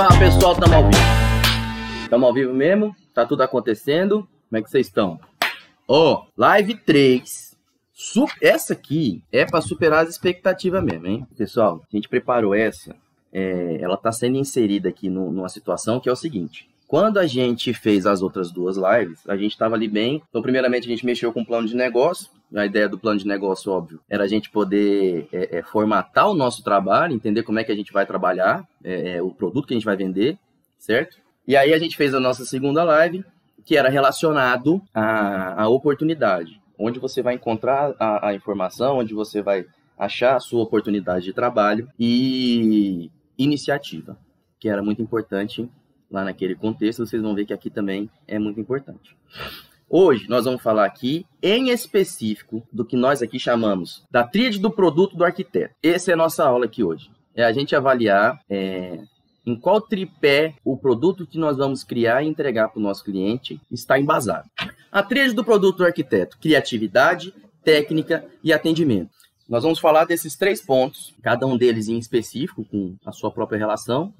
Fala pessoal, tamo ao vivo. Tamo ao vivo mesmo? Tá tudo acontecendo? Como é que vocês estão? Ó, oh, live 3. Essa aqui é para superar as expectativas mesmo, hein? Pessoal, a gente preparou essa. É, ela tá sendo inserida aqui no, numa situação que é o seguinte. Quando a gente fez as outras duas lives, a gente estava ali bem. Então, primeiramente, a gente mexeu com o plano de negócio. A ideia do plano de negócio, óbvio, era a gente poder é, é, formatar o nosso trabalho, entender como é que a gente vai trabalhar, é, é, o produto que a gente vai vender, certo? E aí a gente fez a nossa segunda live, que era relacionado à, à oportunidade, onde você vai encontrar a, a informação, onde você vai achar a sua oportunidade de trabalho e iniciativa, que era muito importante lá naquele contexto, vocês vão ver que aqui também é muito importante. Hoje nós vamos falar aqui em específico do que nós aqui chamamos da tríade do produto do arquiteto. Essa é a nossa aula aqui hoje. É a gente avaliar é, em qual tripé o produto que nós vamos criar e entregar para o nosso cliente está embasado. A tríade do produto do arquiteto: criatividade, técnica e atendimento. Nós vamos falar desses três pontos, cada um deles em específico, com a sua própria relação.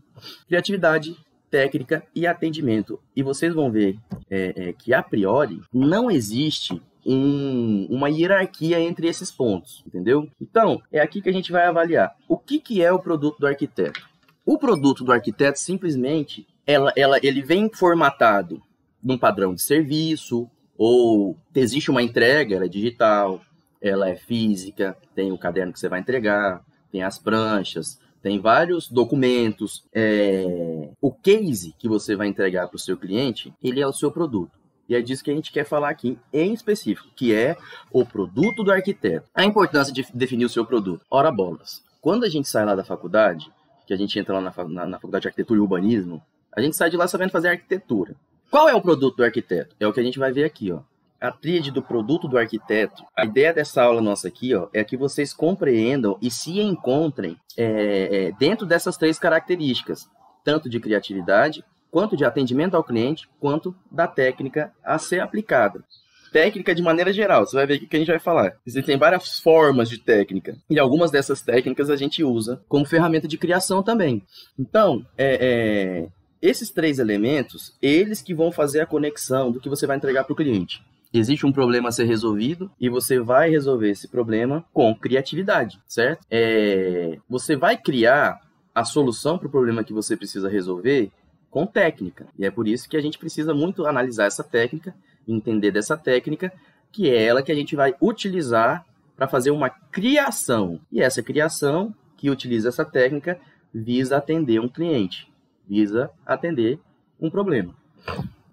Criatividade, técnica e atendimento. E vocês vão ver é, é, que, a priori, não existe um, uma hierarquia entre esses pontos, entendeu? Então, é aqui que a gente vai avaliar o que, que é o produto do arquiteto. O produto do arquiteto, simplesmente, ela, ela, ele vem formatado num padrão de serviço, ou existe uma entrega, ela é digital, ela é física, tem o caderno que você vai entregar, tem as pranchas, tem vários documentos. É... O case que você vai entregar para o seu cliente, ele é o seu produto. E é disso que a gente quer falar aqui em específico, que é o produto do arquiteto. A importância de definir o seu produto. Ora bolas. Quando a gente sai lá da faculdade, que a gente entra lá na, na, na faculdade de arquitetura e urbanismo, a gente sai de lá sabendo fazer arquitetura. Qual é o produto do arquiteto? É o que a gente vai ver aqui, ó a tríade do produto do arquiteto, a ideia dessa aula nossa aqui ó, é que vocês compreendam e se encontrem é, é, dentro dessas três características, tanto de criatividade, quanto de atendimento ao cliente, quanto da técnica a ser aplicada. Técnica de maneira geral, você vai ver o que a gente vai falar. Existem várias formas de técnica, e algumas dessas técnicas a gente usa como ferramenta de criação também. Então, é, é esses três elementos, eles que vão fazer a conexão do que você vai entregar para o cliente existe um problema a ser resolvido e você vai resolver esse problema com criatividade, certo? É, você vai criar a solução para o problema que você precisa resolver com técnica. E é por isso que a gente precisa muito analisar essa técnica, entender dessa técnica, que é ela que a gente vai utilizar para fazer uma criação. E essa criação que utiliza essa técnica visa atender um cliente, visa atender um problema.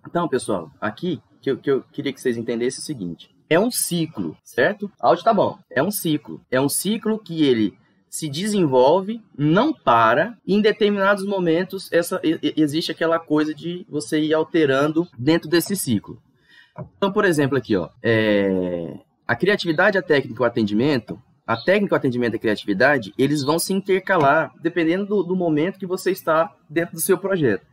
Então, pessoal, aqui que eu, que eu queria que vocês entendessem o seguinte. É um ciclo, certo? Áudio tá bom. É um ciclo. É um ciclo que ele se desenvolve, não para, e em determinados momentos essa, existe aquela coisa de você ir alterando dentro desse ciclo. Então, por exemplo, aqui, ó, é, a criatividade, a técnica o atendimento, a técnica, o atendimento e a criatividade, eles vão se intercalar dependendo do, do momento que você está dentro do seu projeto.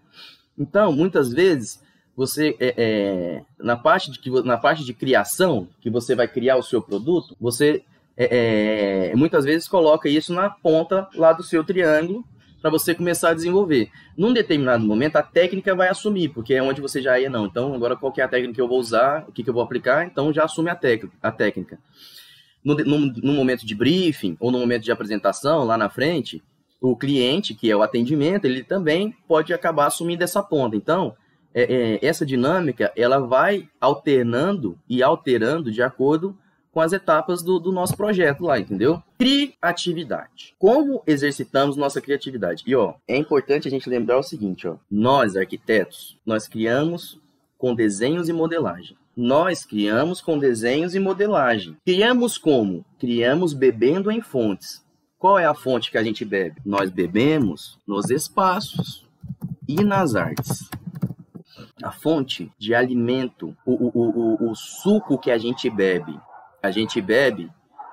Então, muitas vezes, você é, é, na parte de na parte de criação que você vai criar o seu produto você é, é muitas vezes coloca isso na ponta lá do seu triângulo para você começar a desenvolver. Num determinado momento a técnica vai assumir porque é onde você já ia não. Então agora qual é a técnica que eu vou usar o que, que eu vou aplicar então já assume a a técnica. No, no, no momento de briefing ou no momento de apresentação lá na frente o cliente que é o atendimento ele também pode acabar assumindo essa ponta. Então é, é, essa dinâmica ela vai alternando e alterando de acordo com as etapas do, do, nosso projeto lá, entendeu? Criatividade. Como exercitamos nossa criatividade? E ó, é importante a gente lembrar o seguinte, ó, nós arquitetos, nós criamos com desenhos e modelagem. Nós criamos com desenhos e modelagem. Criamos como? Criamos bebendo em fontes. Qual é a fonte que a gente bebe? Nós bebemos nos espaços e nas artes a fonte de alimento, o, o, o, o suco que a gente bebe, a gente bebe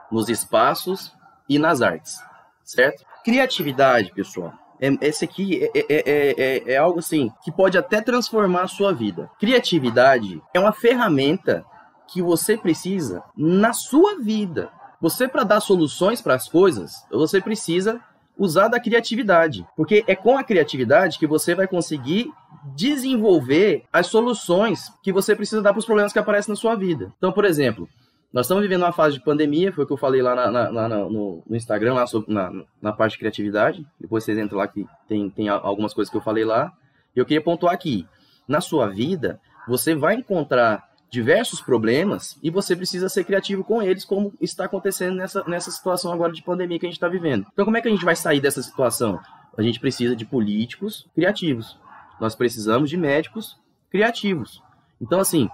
nos espaços e nas artes, certo? Criatividade, pessoal. É, esse aqui é, é, é, é, algo assim que pode até transformar a sua vida. Criatividade é uma ferramenta que você precisa na sua vida. Você, para dar soluções para as coisas, você precisa usar da criatividade, porque é com a criatividade que você vai conseguir desenvolver as soluções que você precisa dar para os problemas que aparecem na sua vida. Então, por exemplo, nós estamos vivendo uma fase de pandemia, foi o que eu falei lá, na, na, na, no, no, Instagram, lá sobre, na, parte de criatividade. Depois vocês entram lá que tem, tem algumas coisas que eu falei lá. Eu queria pontuar aqui, na sua vida, você vai encontrar diversos problemas e você precisa ser criativo com eles, como está acontecendo nessa, nessa situação agora de pandemia que a gente está vivendo. Então, como é que a gente vai sair dessa situação? A gente precisa de políticos criativos. Nós precisamos de médicos criativos. Então, assim,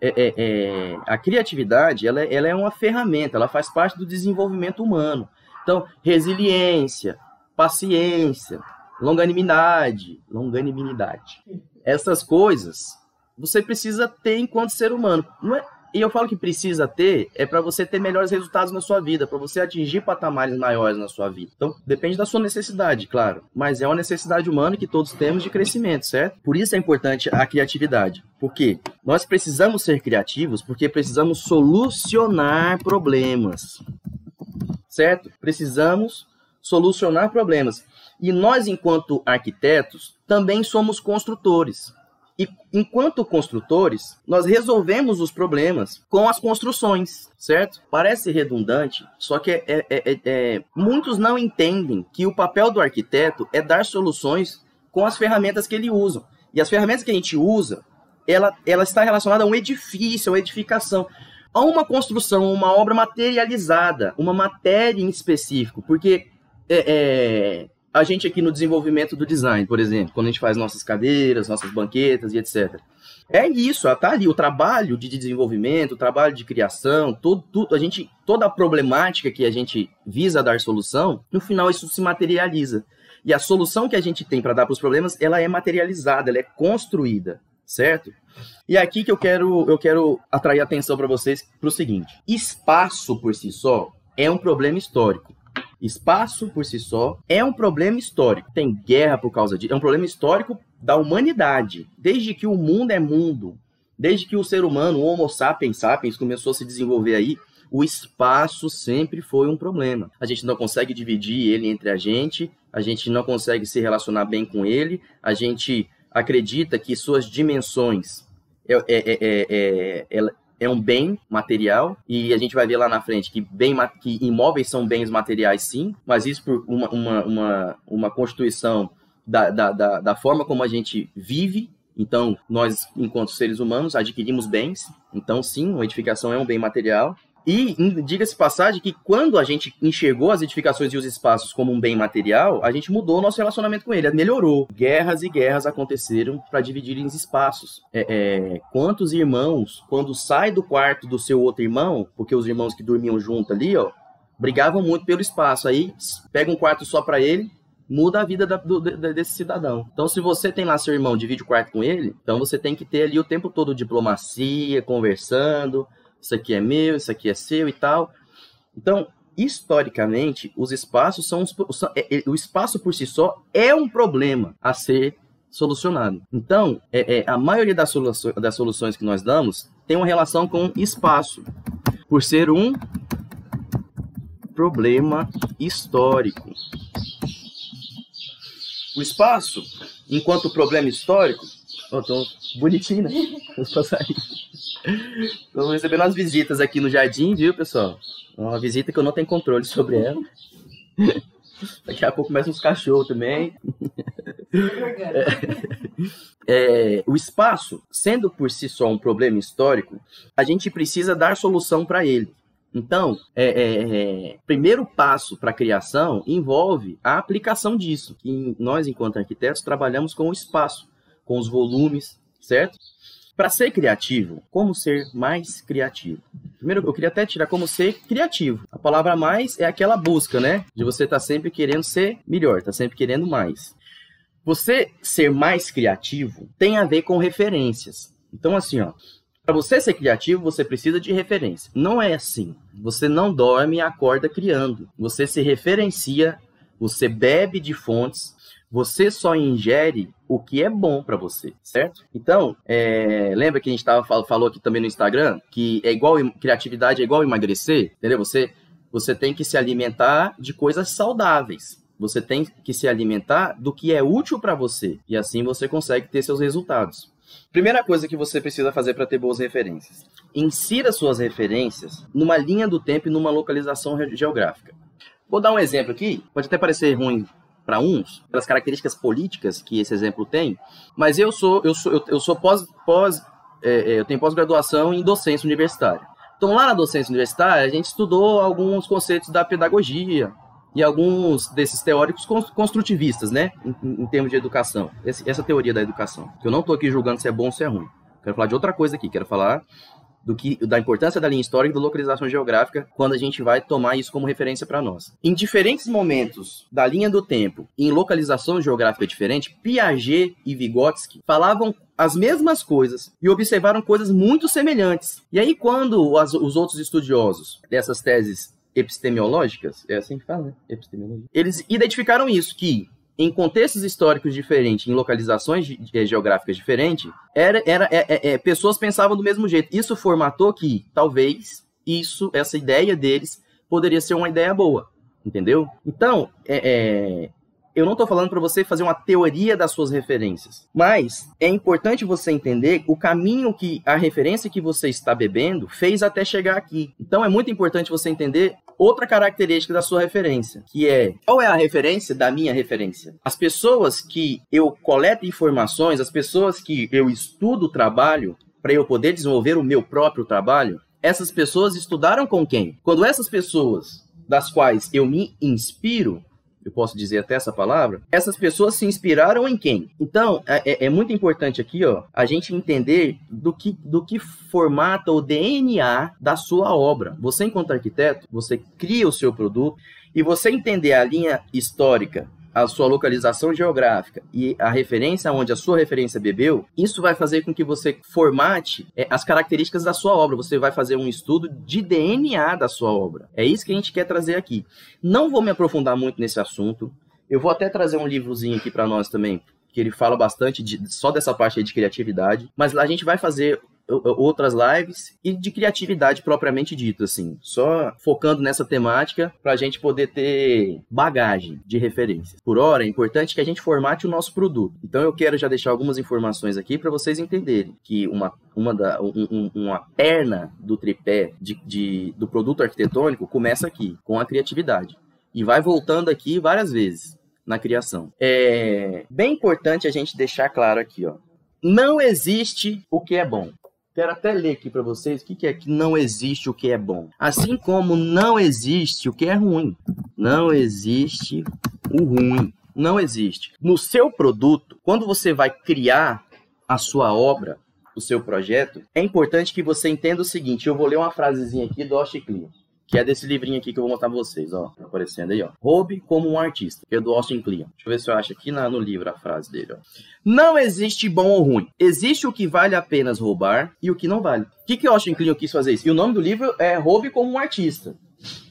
é, é, é, a criatividade ela, é, ela é uma ferramenta, ela faz parte do desenvolvimento humano. Então, resiliência, paciência, longanimidade, longanimidade. Essas coisas você precisa ter enquanto ser humano. Não é, e eu falo que precisa ter é para você ter melhores resultados na sua vida, para você atingir patamares maiores na sua vida. Então, depende da sua necessidade, claro, mas é uma necessidade humana que todos temos de crescimento, certo? Por isso é importante a criatividade. Por quê? Nós precisamos ser criativos porque precisamos solucionar problemas. Certo? Precisamos solucionar problemas. E nós, enquanto arquitetos, também somos construtores. E enquanto construtores, nós resolvemos os problemas com as construções, certo? Parece redundante, só que é, é, é, é, muitos não entendem que o papel do arquiteto é dar soluções com as ferramentas que ele usa. E as ferramentas que a gente usa, ela, ela está relacionada a um edifício, a uma edificação, a uma construção, uma obra materializada, uma matéria em específico, porque é, é a gente aqui no desenvolvimento do design, por exemplo, quando a gente faz nossas cadeiras, nossas banquetas e etc. É isso, tá ali o trabalho de desenvolvimento, o trabalho de criação, tudo, tudo, a gente, toda a problemática que a gente visa dar solução, no final isso se materializa. E a solução que a gente tem para dar para os problemas, ela é materializada, ela é construída, certo? E é aqui que eu quero, eu quero atrair atenção para vocês para o seguinte: espaço por si só é um problema histórico. Espaço por si só é um problema histórico. Tem guerra por causa disso. É um problema histórico da humanidade. Desde que o mundo é mundo, desde que o ser humano, o Homo sapiens sapiens, começou a se desenvolver aí, o espaço sempre foi um problema. A gente não consegue dividir ele entre a gente, a gente não consegue se relacionar bem com ele, a gente acredita que suas dimensões é, é, é, é, um bem material e a gente vai ver lá na frente que, bem, que imóveis são bens materiais sim, mas isso por uma, uma, uma, uma constituição da, da, da, da forma como a gente vive então, nós, enquanto seres humanos, adquirimos bens. Então, sim, uma edificação é um bem material. E diga-se passagem que quando a gente enxergou as edificações e os espaços como um bem material, a gente mudou o nosso relacionamento com ele, melhorou. Guerras e guerras aconteceram para dividirem os espaços. É, é, quantos irmãos, quando sai do quarto do seu outro irmão, porque os irmãos que dormiam junto ali, ó, brigavam muito pelo espaço. Aí pega um quarto só para ele, muda a vida da, do, desse cidadão. Então, se você tem lá seu irmão, divide o quarto com ele, então você tem que ter ali o tempo todo diplomacia, conversando isso aqui é meu, isso aqui é seu e tal. Então, historicamente, os espaços são, são é, é, o espaço por si só é um problema a ser solucionado. Então, é, é, a maioria das, soluções, das soluções que nós damos tem uma relação com espaço, por ser um problema histórico. O espaço, enquanto problema histórico, oh, tô bonitinho, né? Vamos passar Estou recebendo as visitas aqui no jardim, viu, pessoal? Uma visita que eu não tenho controle sobre ela. Daqui a pouco começam os cachorros também. É, é, o espaço, sendo por si só um problema histórico, a gente precisa dar solução para ele. Então, é, é, é primeiro passo para a criação envolve a aplicação disso. Que nós, enquanto arquitetos, trabalhamos com o espaço, com os volumes, certo? Para ser criativo, como ser mais criativo? Primeiro, eu queria até tirar como ser criativo. A palavra mais é aquela busca, né? De você estar tá sempre querendo ser melhor, tá sempre querendo mais. Você ser mais criativo tem a ver com referências. Então, assim, ó, para você ser criativo, você precisa de referência. Não é assim. Você não dorme e acorda criando. Você se referencia, você bebe de fontes você só ingere o que é bom para você, certo? Então, é, lembra que a gente tava, falou aqui também no Instagram que é igual criatividade é igual emagrecer, entendeu? Você você tem que se alimentar de coisas saudáveis. Você tem que se alimentar do que é útil para você. E assim você consegue ter seus resultados. Primeira coisa que você precisa fazer para ter boas referências: insira suas referências numa linha do tempo e numa localização geográfica. Vou dar um exemplo aqui, pode até parecer ruim para uns, pelas características políticas que esse exemplo tem, mas eu sou eu sou eu, eu sou pós, pós é, é eu tenho pós-graduação em docência universitária. Então lá na docência universitária a gente estudou alguns conceitos da pedagogia, e alguns desses teóricos construtivistas, né, em, em termos de educação, esse, essa teoria da educação. Eu não estou aqui julgando se é bom ou se é ruim. Quero falar de outra coisa aqui, quero falar do que da importância da linha histórica e da localização geográfica quando a gente vai tomar isso como referência para nós. Em diferentes momentos da linha do tempo, em localização geográfica diferente, Piaget e Vygotsky falavam as mesmas coisas e observaram coisas muito semelhantes. E aí quando as, os outros estudiosos dessas teses epistemológicas, é assim que fala, né? Epistemologia. Eles identificaram isso, que em contextos históricos diferentes, em localizações eh, geográficas diferentes, era, era, é, é, é, pessoas pensavam do mesmo jeito. Isso formatou que, talvez, isso, essa ideia deles, poderia ser uma ideia boa, entendeu? Então, é, é eu não estou falando para você fazer uma teoria das suas referências, mas é importante você entender o caminho que a referência que você está bebendo fez até chegar aqui. Então é muito importante você entender outra característica da sua referência, que é qual é a referência da minha referência? As pessoas que eu coleto informações, as pessoas que eu estudo o trabalho para eu poder desenvolver o meu próprio trabalho, essas pessoas estudaram com quem? Quando essas pessoas das quais eu me inspiro eu posso dizer até essa palavra, essas pessoas se inspiraram em quem? Então, é, é, é muito importante aqui, ó, a gente entender do que, do que formata o DNA da sua obra. Você, enquanto arquiteto, você cria o seu produto e você entender a linha histórica a sua localização geográfica e a referência onde a sua referência bebeu, isso vai fazer com que você formate é, as características da sua obra. Você vai fazer um estudo de DNA da sua obra. É isso que a gente quer trazer aqui. Não vou me aprofundar muito nesse assunto. Eu vou até trazer um livrozinho aqui para nós também, que ele fala bastante de, só dessa parte de criatividade. Mas a gente vai fazer outras lives e de criatividade propriamente dito, assim, só focando nessa temática para a gente poder ter bagagem de referências. Por hora, é importante que a gente formate o nosso produto. Então, eu quero já deixar algumas informações aqui para vocês entenderem que uma, uma, da, um, uma perna do tripé de, de, do produto arquitetônico começa aqui, com a criatividade. E vai voltando aqui várias vezes na criação. É bem importante a gente deixar claro aqui, ó. Não existe o que é bom. Quero até ler aqui para vocês o que, que é que não existe o que é bom. Assim como não existe o que é ruim. Não existe o ruim. Não existe. No seu produto, quando você vai criar a sua obra, o seu projeto, é importante que você entenda o seguinte. Eu vou ler uma frasezinha aqui do Austin Kleon que é desse livrinho aqui que eu vou mostrar pra vocês, ó. Tá aparecendo aí, ó. Roube como um artista, que é do Austin Kleon. Deixa eu ver se eu acho aqui na, no livro a frase dele, ó. Não existe bom ou ruim. Existe o que vale apenas roubar e o que não vale. O que, que o Austin Kleon quis fazer isso? E o nome do livro é Roube como um artista.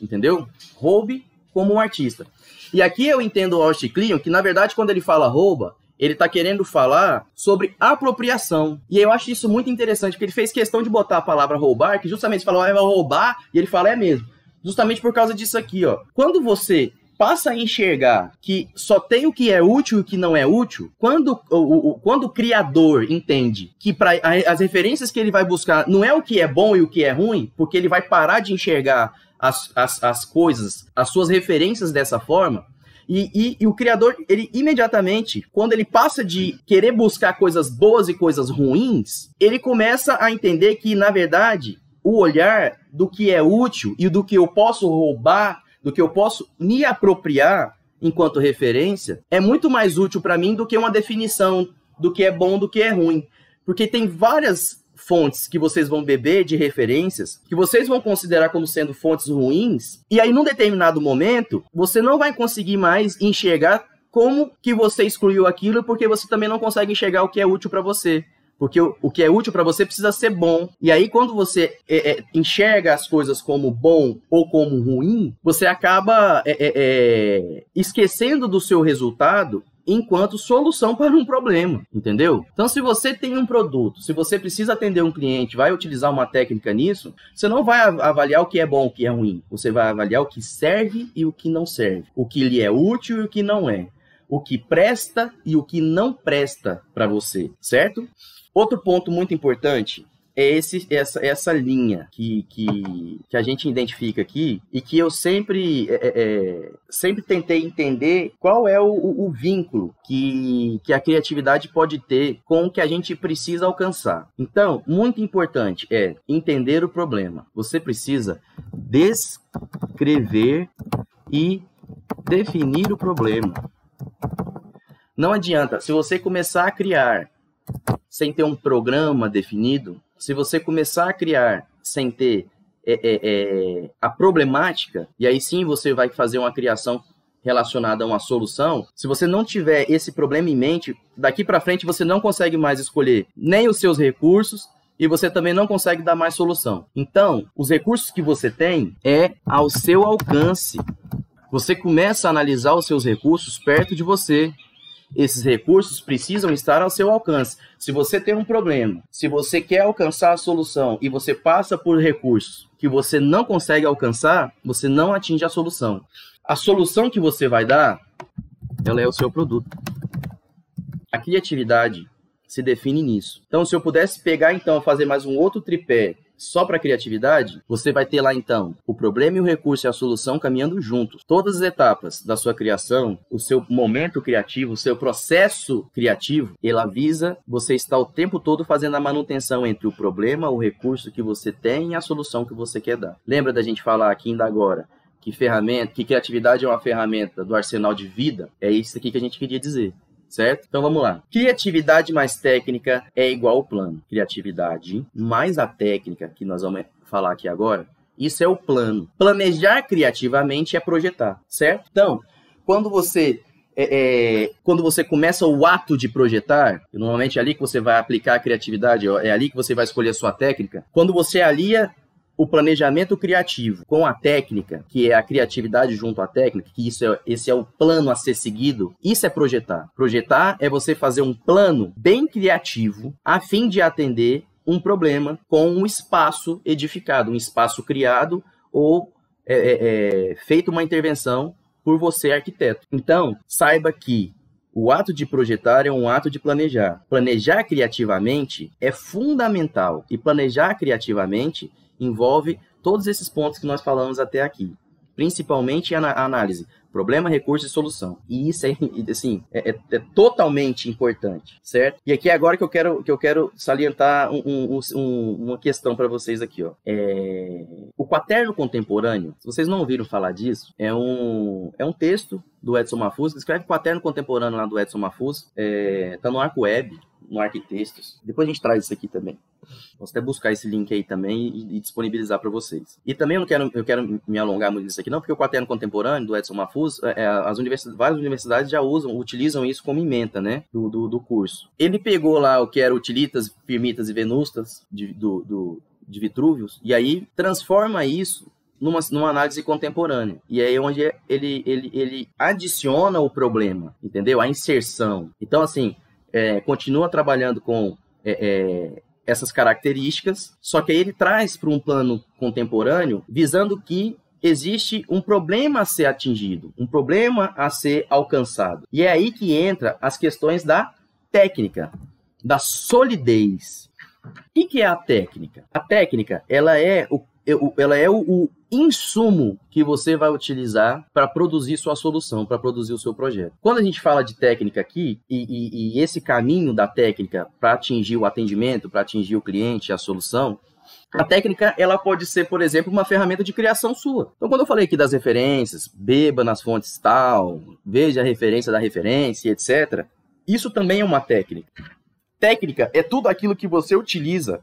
Entendeu? Roube como um artista. E aqui eu entendo o Austin Kleon que, na verdade, quando ele fala rouba, ele está querendo falar sobre apropriação. E eu acho isso muito interessante, porque ele fez questão de botar a palavra roubar, que justamente falou, ah, vai roubar, e ele fala, é mesmo. Justamente por causa disso aqui, ó. Quando você passa a enxergar que só tem o que é útil e o que não é útil, quando o, o, quando o criador entende que para as referências que ele vai buscar não é o que é bom e o que é ruim, porque ele vai parar de enxergar as, as, as coisas, as suas referências dessa forma, e, e, e, o criador, ele imediatamente, quando ele passa de querer buscar coisas boas e coisas ruins, ele começa a entender que, na verdade, o olhar do que é útil e do que eu posso roubar, do que eu posso me apropriar enquanto referência, é muito mais útil para mim do que uma definição do que é bom do que é ruim. Porque tem várias fontes que vocês vão beber de referências, que vocês vão considerar como sendo fontes ruins, e aí num determinado momento, você não vai conseguir mais enxergar como que você excluiu aquilo, porque você também não consegue enxergar o que é útil para você. Porque o, o, que é útil para você precisa ser bom. E aí, quando você é, é, enxerga as coisas como bom ou como ruim, você acaba é, é, é esquecendo do seu resultado enquanto solução para um problema, entendeu? Então, se você tem um produto, se você precisa atender um cliente, vai utilizar uma técnica nisso, você não vai avaliar o que é bom, o que é ruim. Você vai avaliar o que serve e o que não serve, o que lhe é útil e o que não é, o que presta e o que não presta para você, certo? Outro ponto muito importante é esse, essa, essa linha que, que, que, a gente identifica aqui e que eu sempre, é, é, é sempre tentei entender qual é o, o, vínculo que, que a criatividade pode ter com o que a gente precisa alcançar. Então, muito importante é entender o problema. Você precisa descrever e definir o problema. Não adianta, se você começar a criar sem ter um programa definido, se você começar a criar sem ter é, é, é, a problemática, e aí sim você vai fazer uma criação relacionada a uma solução, se você não tiver esse problema em mente, daqui para frente você não consegue mais escolher nem os seus recursos e você também não consegue dar mais solução. Então, os recursos que você tem é ao seu alcance. Você começa a analisar os seus recursos perto de você esses recursos precisam estar ao seu alcance. Se você tem um problema, se você quer alcançar a solução e você passa por recursos que você não consegue alcançar, você não atinge a solução. A solução que você vai dar, ela é o seu produto. A criatividade se define nisso. Então, se eu pudesse pegar então fazer mais um outro tripé só para criatividade, você vai ter lá então o problema e o recurso e a solução caminhando juntos. Todas as etapas da sua criação, o seu momento criativo, o seu processo criativo, ele visa você estar o tempo todo fazendo a manutenção entre o problema, o recurso que você tem e a solução que você quer dar. Lembra da gente falar aqui ainda agora que ferramenta, que criatividade é uma ferramenta do arsenal de vida? É isso aqui que a gente queria dizer certo? Então vamos lá. Criatividade mais técnica é igual ao plano. Criatividade mais a técnica, que nós vamos falar aqui agora, isso é o plano. Planejar criativamente é projetar, certo? Então, quando você é, é, quando você começa o ato de projetar, normalmente é ali que você vai aplicar a criatividade, é ali que você vai escolher a sua técnica. Quando você alia o planejamento criativo com a técnica, que é a criatividade junto à técnica, que isso é, esse é o plano a ser seguido, isso é projetar. Projetar é você fazer um plano bem criativo a fim de atender um problema com um espaço edificado, um espaço criado ou é, é, é feito uma intervenção por você, arquiteto. Então, saiba que o ato de projetar é um ato de planejar. Planejar criativamente é fundamental e planejar criativamente envolve todos esses pontos que nós falamos até aqui, principalmente a análise problema, recurso e solução. E isso é, assim, é, é, é, totalmente importante, certo? E aqui é agora que eu quero, que eu quero salientar um, um, um, uma questão para vocês aqui, ó. É... O quaterno contemporâneo, se vocês não ouviram falar disso, é um, é um texto do Edson Mafuz, que escreve o quaterno contemporâneo lá do Edson Mafuz, é, tá no Arco Web, no Arquitextos. Depois a gente traz isso aqui também. Posso até buscar esse link aí também e, e disponibilizar para vocês. E também eu não quero, eu quero me alongar muito nisso aqui, não, porque o quaterno contemporâneo do Edson Mafuz, é, é, as universidades, várias universidades já usam, utilizam isso como ementa, né, do, do, do, curso. Ele pegou lá o que era utilitas, firmitas e venustas de, do, do, de Vitrúvios, e aí transforma isso numa, numa análise contemporânea. E aí é onde ele, ele, ele adiciona o problema, entendeu? A inserção. Então, assim, é, continua trabalhando com é, é, essas características, só que aí ele traz para um plano contemporâneo, visando que existe um problema a ser atingido, um problema a ser alcançado. E é aí que entra as questões da técnica, da solidez. O que é a técnica? A técnica, ela é o, ela é o, o insumo que você vai utilizar para produzir sua solução, para produzir o seu projeto. Quando a gente fala de técnica aqui, e, e, e esse caminho da técnica para atingir o atendimento, para atingir o cliente, a solução, a técnica, ela pode ser, por exemplo, uma ferramenta de criação sua. Então, quando eu falei aqui das referências, beba nas fontes tal, veja a referência da referência, etc., isso também é uma técnica. Técnica é tudo aquilo que você utiliza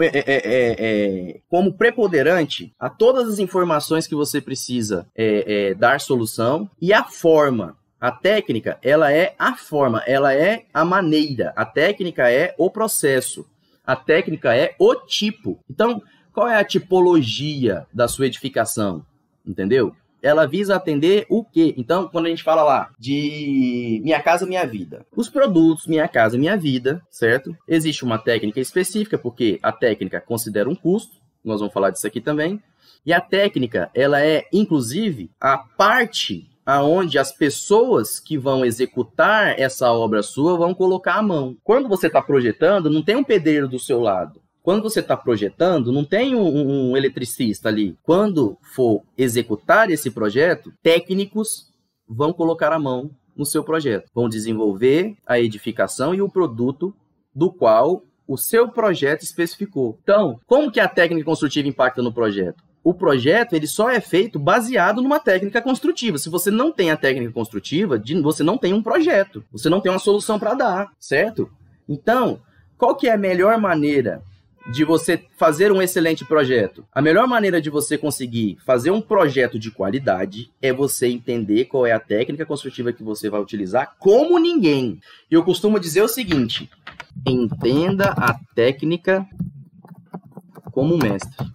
é, é, é, é, como preponderante a todas as informações que você precisa é, dar solução e a forma. A técnica, ela é a forma, ela é a maneira. A técnica é o processo. A técnica é o tipo. Então, qual é a tipologia da sua edificação? Entendeu? Ela visa atender o quê? Então, quando a gente fala lá de Minha Casa Minha Vida, os produtos Minha Casa Minha Vida, certo? Existe uma técnica específica, porque a técnica considera um custo, nós vamos falar disso aqui também. E a técnica, ela é, inclusive, a parte aonde as pessoas que vão executar essa obra sua vão colocar a mão. Quando você está projetando, não tem um pedreiro do seu lado. Quando você está projetando, não tem um, um, eletricista ali. Quando for executar esse projeto, técnicos vão colocar a mão no seu projeto, vão desenvolver a edificação e o produto do qual o seu projeto especificou. Então, como que a técnica construtiva impacta no projeto? o projeto ele só é feito baseado numa técnica construtiva. Se você não tem a técnica construtiva, você não tem um projeto, você não tem uma solução para dar, certo? Então, qual que é a melhor maneira de você fazer um excelente projeto? A melhor maneira de você conseguir fazer um projeto de qualidade é você entender qual é a técnica construtiva que você vai utilizar como ninguém. Eu costumo dizer o seguinte: entenda a técnica como mestre.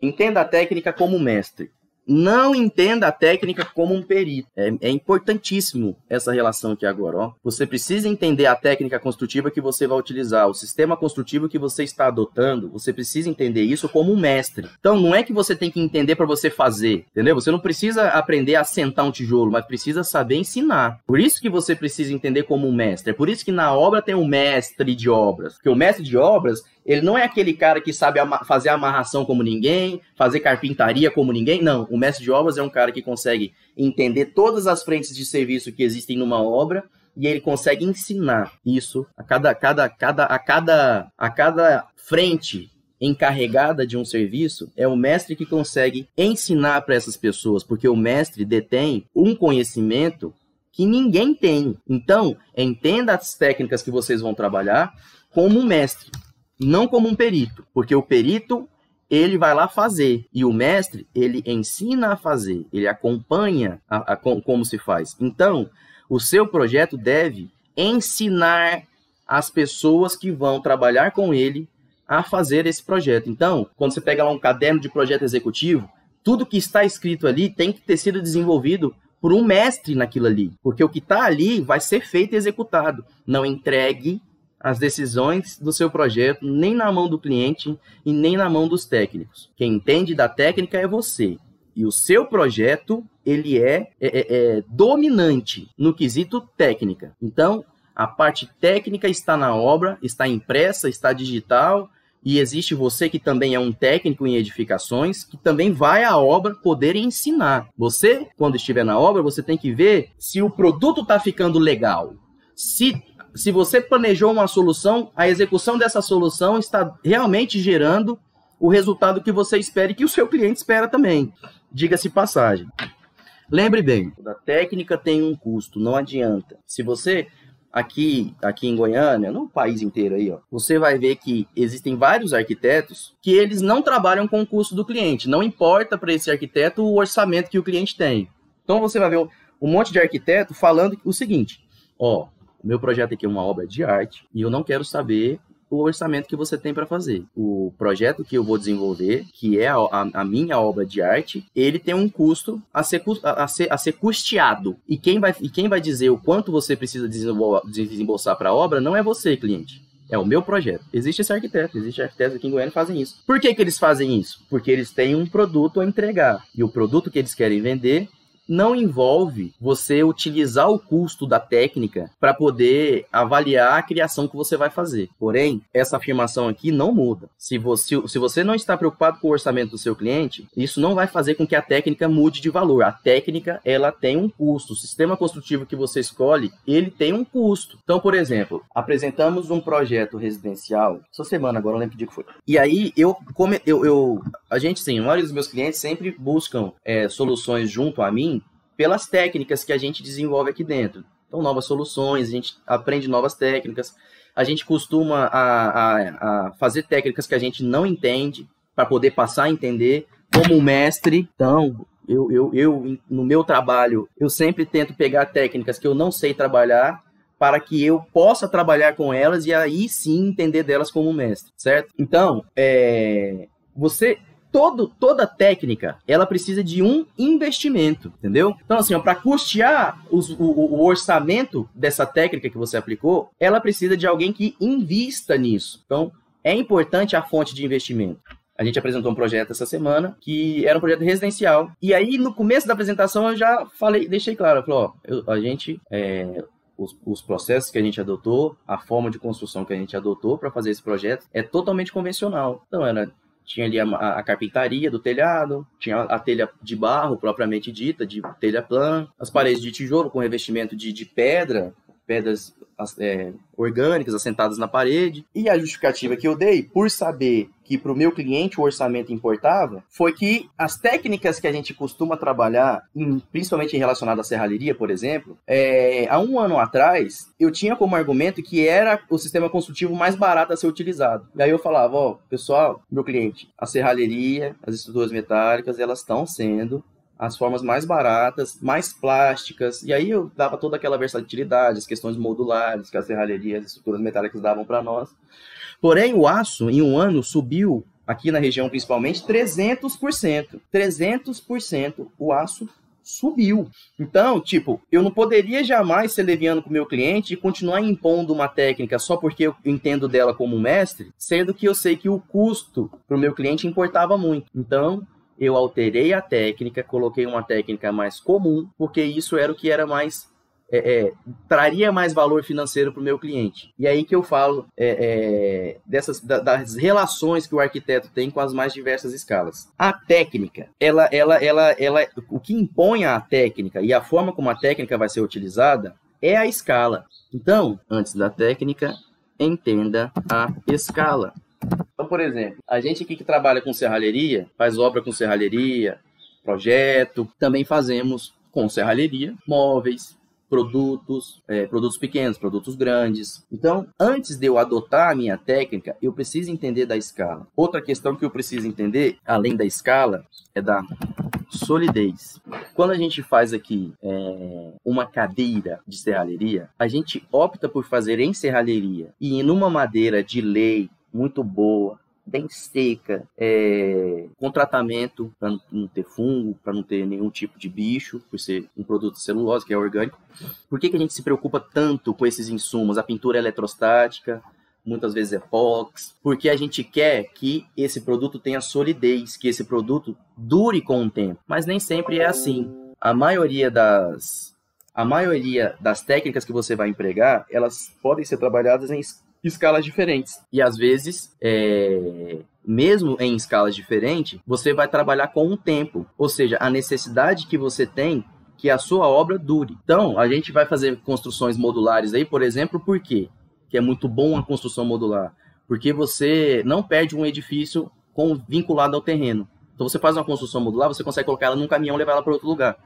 Entenda a técnica como mestre. Não entenda a técnica como um perito. É, é, importantíssimo essa relação aqui agora. Ó. Você precisa entender a técnica construtiva que você vai utilizar, o sistema construtivo que você está adotando. Você precisa entender isso como um mestre. Então, não é que você tem que entender para você fazer, entendeu? Você não precisa aprender a sentar um tijolo, mas precisa saber ensinar. Por isso que você precisa entender como um mestre. É por isso que na obra tem um mestre de obras. Porque o mestre de obras ele não é aquele cara que sabe fazer amarração como ninguém, fazer carpintaria como ninguém. Não. O mestre de obras é um cara que consegue entender todas as frentes de serviço que existem numa obra e ele consegue ensinar isso a cada, cada, cada, a cada, a cada frente encarregada de um serviço é o mestre que consegue ensinar para essas pessoas, porque o mestre detém um conhecimento que ninguém tem. Então, entenda as técnicas que vocês vão trabalhar como um mestre não como um perito, porque o perito ele vai lá fazer e o mestre ele ensina a fazer, ele acompanha a, a, como se faz. Então, o seu projeto deve ensinar as pessoas que vão trabalhar com ele a fazer esse projeto. Então, quando você pega lá um caderno de projeto executivo, tudo que está escrito ali tem que ter sido desenvolvido por um mestre naquilo ali, porque o que está ali vai ser feito e executado. Não entregue as decisões do seu projeto nem na mão do cliente e nem na mão dos técnicos. Quem entende da técnica é você. E o seu projeto, ele é, é, é, é dominante no quesito técnica. Então, a parte técnica está na obra, está impressa, está digital, e existe você que também é um técnico em edificações, que também vai à obra poder ensinar. Você, quando estiver na obra, você tem que ver se o produto está ficando legal. Se se você planejou uma solução, a execução dessa solução está realmente gerando o resultado que você espera e que o seu cliente espera também. Diga-se passagem. Lembre bem, a técnica tem um custo, não adianta. Se você aqui, aqui em Goiânia, no país inteiro aí, ó, você vai ver que existem vários arquitetos que eles não trabalham com o custo do cliente. Não importa para esse arquiteto o orçamento que o cliente tem. Então você vai ver um, monte de arquiteto falando o seguinte: ó, meu projeto aqui é uma obra de arte e eu não quero saber o orçamento que você tem para fazer. O projeto que eu vou desenvolver, que é a, a, minha obra de arte, ele tem um custo a ser, a ser, a ser custeado. E quem, vai, e quem vai dizer o quanto você precisa desembolsar para a obra não é você, cliente. É o meu projeto. Existe esse arquiteto, existe arquitetos aqui em Goiânia que fazem isso. Por que, que eles fazem isso? Porque eles têm um produto a entregar. E o produto que eles querem vender não envolve você utilizar o custo da técnica para poder avaliar a criação que você vai fazer. Porém, essa afirmação aqui não muda. Se você, se você não está preocupado com o orçamento do seu cliente, isso não vai fazer com que a técnica mude de valor. A técnica, ela tem um custo. O sistema construtivo que você escolhe, ele tem um custo. Então, por exemplo, apresentamos um projeto residencial, essa semana agora, não lembro que que foi. E aí, eu, eu, eu a gente, sim, a maioria dos meus clientes sempre buscam é, soluções junto a mim pelas técnicas que a gente desenvolve aqui dentro. Então, novas soluções, a gente aprende novas técnicas, a gente costuma a, a, a fazer técnicas que a gente não entende para poder passar a entender como mestre. Então, eu, eu, eu, no meu trabalho, eu sempre tento pegar técnicas que eu não sei trabalhar para que eu possa trabalhar com elas e aí sim entender delas como mestre, certo? Então, é, você todo, toda técnica, ela precisa de um investimento, entendeu? Então, assim, para custear os, o, o, orçamento dessa técnica que você aplicou, ela precisa de alguém que invista nisso. Então, é importante a fonte de investimento. A gente apresentou um projeto essa semana que era um projeto residencial. E aí, no começo da apresentação, eu já falei, deixei claro, eu falei, ó, eu, a gente, é, os, os, processos que a gente adotou, a forma de construção que a gente adotou para fazer esse projeto é totalmente convencional. Então, era tinha ali a, a, carpintaria do telhado, tinha a telha de barro propriamente dita, de telha plana, as paredes de tijolo com revestimento de, de pedra, pedras é, orgânicas assentadas na parede. E a justificativa que eu dei, por saber que para o meu cliente o orçamento importava, foi que as técnicas que a gente costuma trabalhar, em, principalmente relacionado à serralheria, por exemplo, é, há um ano atrás, eu tinha como argumento que era o sistema construtivo mais barato a ser utilizado. E aí eu falava, ó, pessoal, meu cliente, a serralheria, as estruturas metálicas, elas estão sendo as formas mais baratas, mais plásticas, e aí eu dava toda aquela versatilidade, as questões modulares que as serralherias, as estruturas metálicas davam para nós. Porém, o aço, em um ano, subiu, aqui na região principalmente, 300%. 300% o aço subiu. Então, tipo, eu não poderia jamais ser leviano com o meu cliente e continuar impondo uma técnica só porque eu entendo dela como mestre, sendo que eu sei que o custo para o meu cliente importava muito. Então, eu alterei a técnica, coloquei uma técnica mais comum, porque isso era o que era mais é, é, traria mais valor financeiro para o meu cliente. E aí que eu falo é, é, dessas da, das relações que o arquiteto tem com as mais diversas escalas. A técnica, ela, ela, ela, ela, o que impõe a técnica e a forma como a técnica vai ser utilizada é a escala. Então, antes da técnica, entenda a escala. Então, por exemplo, a gente aqui que trabalha com serralheria, faz obra com serralheria, projeto, também fazemos com serralheria, móveis, produtos, é, produtos pequenos, produtos grandes. Então, antes de eu adotar a minha técnica, eu preciso entender da escala. Outra questão que eu preciso entender, além da escala, é da solidez. Quando a gente faz aqui é, uma cadeira de serralheria, a gente opta por fazer em serralheria e em uma madeira de lei muito boa, bem seca, é, com tratamento para não ter fungo, para não ter nenhum tipo de bicho, por ser um produto celulose que é orgânico. Por que, que a gente se preocupa tanto com esses insumos? A pintura eletrostática, muitas vezes epox, porque a gente quer que esse produto tenha solidez, que esse produto dure com o tempo. Mas nem sempre é assim. A maioria das a maioria das técnicas que você vai empregar, elas podem ser trabalhadas em escalas diferentes. E às vezes, é, mesmo em escalas diferentes, você vai trabalhar com um tempo, ou seja, a necessidade que você tem que a sua obra dure. Então, a gente vai fazer construções modulares aí, por exemplo, por quê? Que é muito bom a construção modular. Porque você não perde um edifício com, vinculado ao terreno. Então, você faz uma construção modular, você consegue colocar ela num caminhão e levar ela para outro lugar.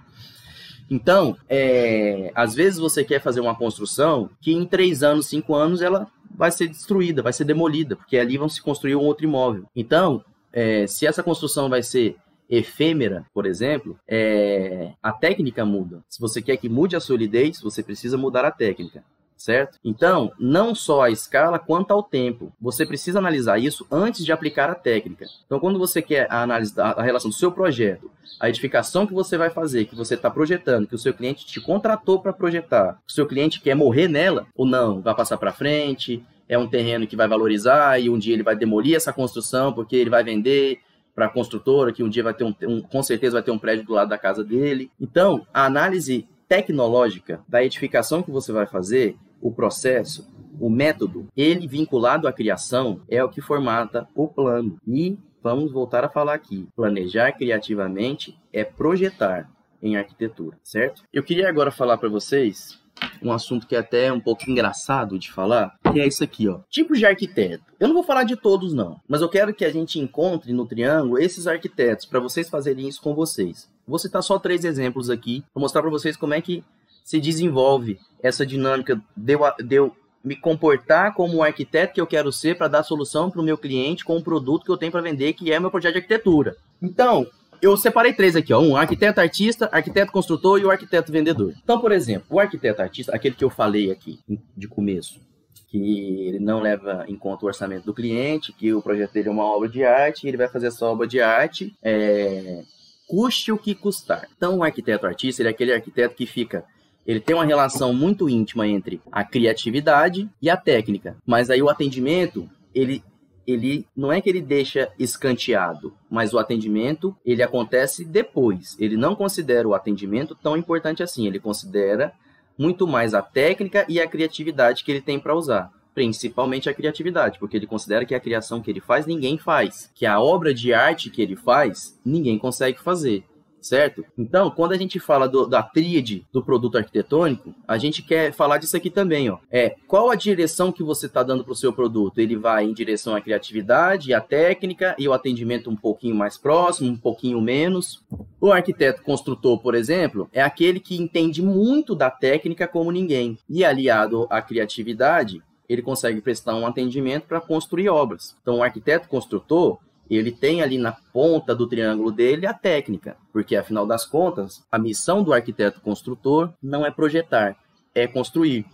Então, é, às vezes você quer fazer uma construção que em três anos, cinco anos, ela vai ser destruída, vai ser demolida, porque ali vão se construir um outro imóvel. Então, é, se essa construção vai ser efêmera, por exemplo, é, a técnica muda. Se você quer que mude a solidez, você precisa mudar a técnica certo? Então, não só a escala quanto ao tempo. Você precisa analisar isso antes de aplicar a técnica. Então, quando você quer analisar a relação do seu projeto, a edificação que você vai fazer, que você está projetando, que o seu cliente te contratou para projetar, o seu cliente quer morrer nela ou não, vai passar para frente, é um terreno que vai valorizar e um dia ele vai demolir essa construção porque ele vai vender para a construtora, que um dia vai ter um, um, com certeza vai ter um prédio do lado da casa dele. Então, a análise tecnológica da edificação que você vai fazer o processo, o método, ele vinculado à criação é o que formata o plano. E vamos voltar a falar aqui: planejar criativamente é projetar em arquitetura, certo? Eu queria agora falar para vocês um assunto que é até um pouco engraçado de falar, que é isso aqui, ó. Tipos de arquiteto. Eu não vou falar de todos não, mas eu quero que a gente encontre no triângulo esses arquitetos para vocês fazerem isso com vocês. Vou citar só três exemplos aqui para mostrar para vocês como é que se desenvolve essa dinâmica de eu, de eu me comportar como o arquiteto que eu quero ser para dar solução para o meu cliente com o produto que eu tenho para vender, que é o meu projeto de arquitetura. Então, eu separei três aqui, ó. Um arquiteto artista, arquiteto construtor e o arquiteto vendedor. Então, por exemplo, o arquiteto artista, aquele que eu falei aqui de começo, que ele não leva em conta o orçamento do cliente, que o projeto dele é uma obra de arte, ele vai fazer essa obra de arte, é, custe o que custar. Então, o arquiteto artista, ele é aquele arquiteto que fica ele tem uma relação muito íntima entre a criatividade e a técnica, mas aí o atendimento, ele ele não é que ele deixa escanteado, mas o atendimento ele acontece depois. Ele não considera o atendimento tão importante assim. Ele considera muito mais a técnica e a criatividade que ele tem para usar. Principalmente a criatividade, porque ele considera que a criação que ele faz ninguém faz, que a obra de arte que ele faz ninguém consegue fazer certo? Então, quando a gente fala do, da tríade do produto arquitetônico, a gente quer falar disso aqui também, ó. É, qual a direção que você está dando para o seu produto? Ele vai em direção à criatividade, à técnica e o atendimento um pouquinho mais próximo, um pouquinho menos. O arquiteto construtor, por exemplo, é aquele que entende muito da técnica como ninguém. E aliado à criatividade, ele consegue prestar um atendimento para construir obras. Então, o arquiteto construtor, ele tem ali na ponta do triângulo dele a técnica, porque afinal das contas, a missão do arquiteto construtor não é projetar, é construir.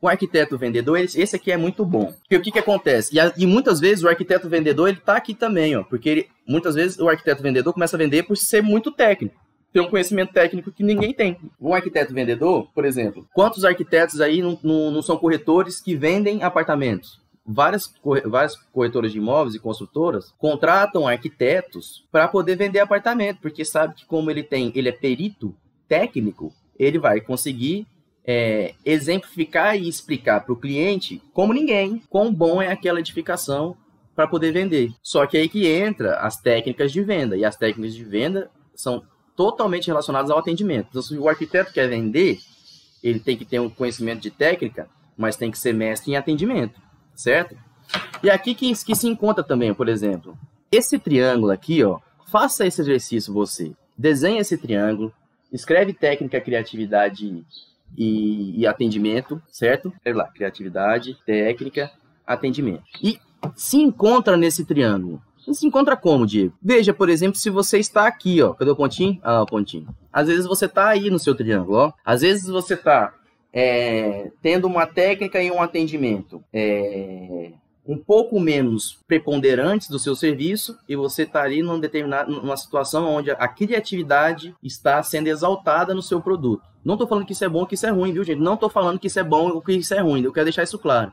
O arquiteto vendedor, esse aqui é muito bom. Porque o que, que acontece? E, e muitas vezes o arquiteto vendedor ele está aqui também, ó, porque ele, muitas vezes o arquiteto vendedor começa a vender por ser muito técnico tem um conhecimento técnico que ninguém tem. Um arquiteto vendedor, por exemplo, quantos arquitetos aí não, não, não são corretores que vendem apartamentos? Várias, várias corretoras de imóveis e construtoras contratam arquitetos para poder vender apartamento, porque sabe que como ele tem, ele é perito técnico, ele vai conseguir é, exemplificar e explicar para o cliente como ninguém quão bom é aquela edificação para poder vender. Só que aí que entra as técnicas de venda e as técnicas de venda são totalmente relacionadas ao atendimento. Então, se o arquiteto quer vender, ele tem que ter um conhecimento de técnica, mas tem que ser mestre em atendimento certo? E aqui que, que se encontra também, por exemplo, esse triângulo aqui, ó, faça esse exercício você. Desenhe esse triângulo, escreve técnica, criatividade e, e atendimento, certo? Escreve lá, criatividade, técnica, atendimento. E se encontra nesse triângulo. se encontra como, Diego? Veja, por exemplo, se você está aqui, ó. Cadê o pontinho? Ah, o pontinho. Às vezes você está aí no seu triângulo, ó. Às vezes você está é, tendo uma técnica e um atendimento é, um pouco menos preponderantes do seu serviço e você está ali numa determinada numa situação onde a criatividade está sendo exaltada no seu produto. Não estou falando que isso é bom ou que isso é ruim, viu, gente? Não estou falando que isso é bom ou que isso é ruim. Eu quero deixar isso claro.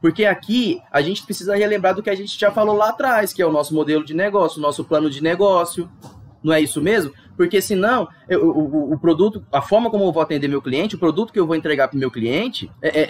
Porque aqui a gente precisa relembrar do que a gente já falou lá atrás, que é o nosso modelo de negócio, o nosso plano de negócio. Não é isso mesmo? Porque senão, eu, o, o, produto, a forma como eu vou atender meu cliente, o produto que eu vou entregar para o meu cliente, é, é,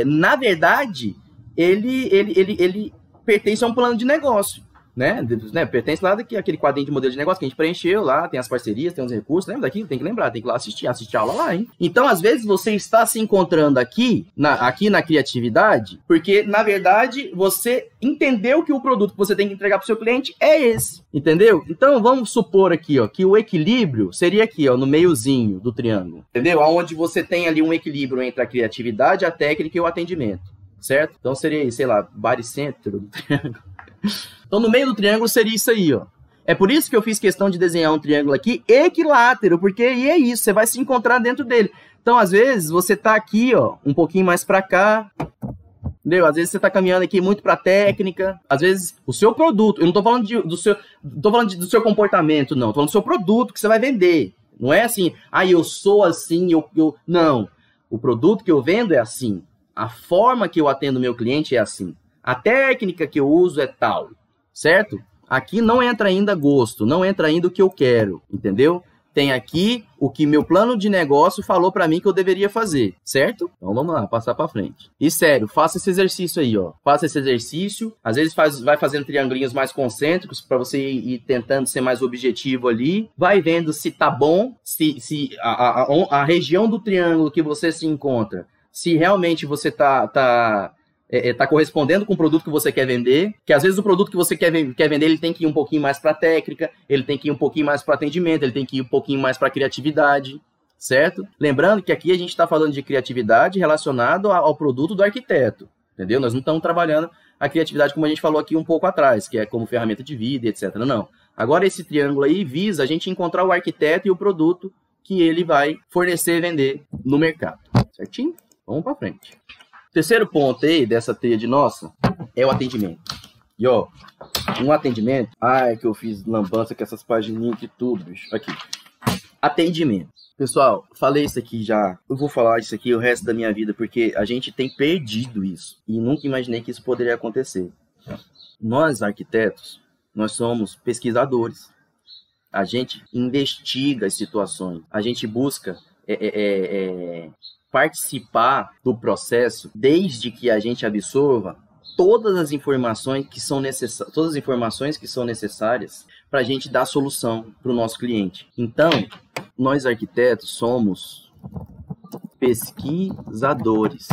é, na verdade, ele, ele, ele, ele pertence a um plano de negócio né? né? Pertence lá daqui, aquele quadrinho de modelo de negócio que a gente preencheu lá, tem as parcerias, tem os recursos, lembra daqui? Tem que lembrar, tem que lá assistir, assistir a aula lá, hein? Então, às vezes, você está se encontrando aqui, na, aqui na criatividade, porque, na verdade, você entendeu que o produto que você tem que entregar para o seu cliente é esse, entendeu? Então, vamos supor aqui, ó, que o equilíbrio seria aqui, ó, no meiozinho do triângulo, entendeu? Aonde você tem ali um equilíbrio entre a criatividade, a técnica e o atendimento, certo? Então, seria, sei lá, baricentro do triângulo. Então, no meio do triângulo seria isso aí, ó. É por isso que eu fiz questão de desenhar um triângulo aqui equilátero, porque é isso, você vai se encontrar dentro dele. Então, às vezes, você tá aqui, ó, um pouquinho mais para cá, entendeu? Às vezes você tá caminhando aqui muito para técnica, às vezes o seu produto, eu não tô falando de, do seu, tô falando de, do seu comportamento, não, tô falando do seu produto que você vai vender. Não é assim, ah, eu sou assim, eu, eu não. O produto que eu vendo é assim. A forma que eu atendo meu cliente é assim. A técnica que eu uso é tal certo? Aqui não entra ainda gosto, não entra ainda o que eu quero, entendeu? Tem aqui o que meu plano de negócio falou para mim que eu deveria fazer, certo? Então vamos lá, passar para frente. E sério, faça esse exercício aí, ó. Faça esse exercício. Às vezes faz, vai fazendo triangulinhos mais concêntricos para você ir tentando ser mais objetivo ali. Vai vendo se tá bom, se, se a, a, a região do triângulo que você se encontra, se realmente você tá, tá está é, é tá correspondendo com o produto que você quer vender, que às vezes o produto que você quer, quer vender, ele tem que ir um pouquinho mais para técnica, ele tem que ir um pouquinho mais para atendimento, ele tem que ir um pouquinho mais para criatividade, certo? Lembrando que aqui a gente está falando de criatividade relacionado ao produto do arquiteto, entendeu? Nós não estamos trabalhando a criatividade como a gente falou aqui um pouco atrás, que é como ferramenta de vida, etc. Não. Agora esse triângulo aí visa a gente encontrar o arquiteto e o produto que ele vai fornecer e vender no mercado, certinho? Vamos para frente. Terceiro ponto aí dessa tríade nossa é o atendimento. E ó, um atendimento. Ai, que eu fiz lambança com essas pagininhas de tudo, bicho. Aqui. Atendimento. Pessoal, falei isso aqui já. Eu vou falar isso aqui o resto da minha vida, porque a gente tem perdido isso. E nunca imaginei que isso poderia acontecer. Nós, arquitetos, nós somos pesquisadores. A gente investiga as situações. A gente busca é, é, é, é participar do processo desde que a gente absorva todas as informações que são necessárias, todas as informações que são necessárias para a gente dar solução para o nosso cliente. Então, nós arquitetos somos pesquisadores.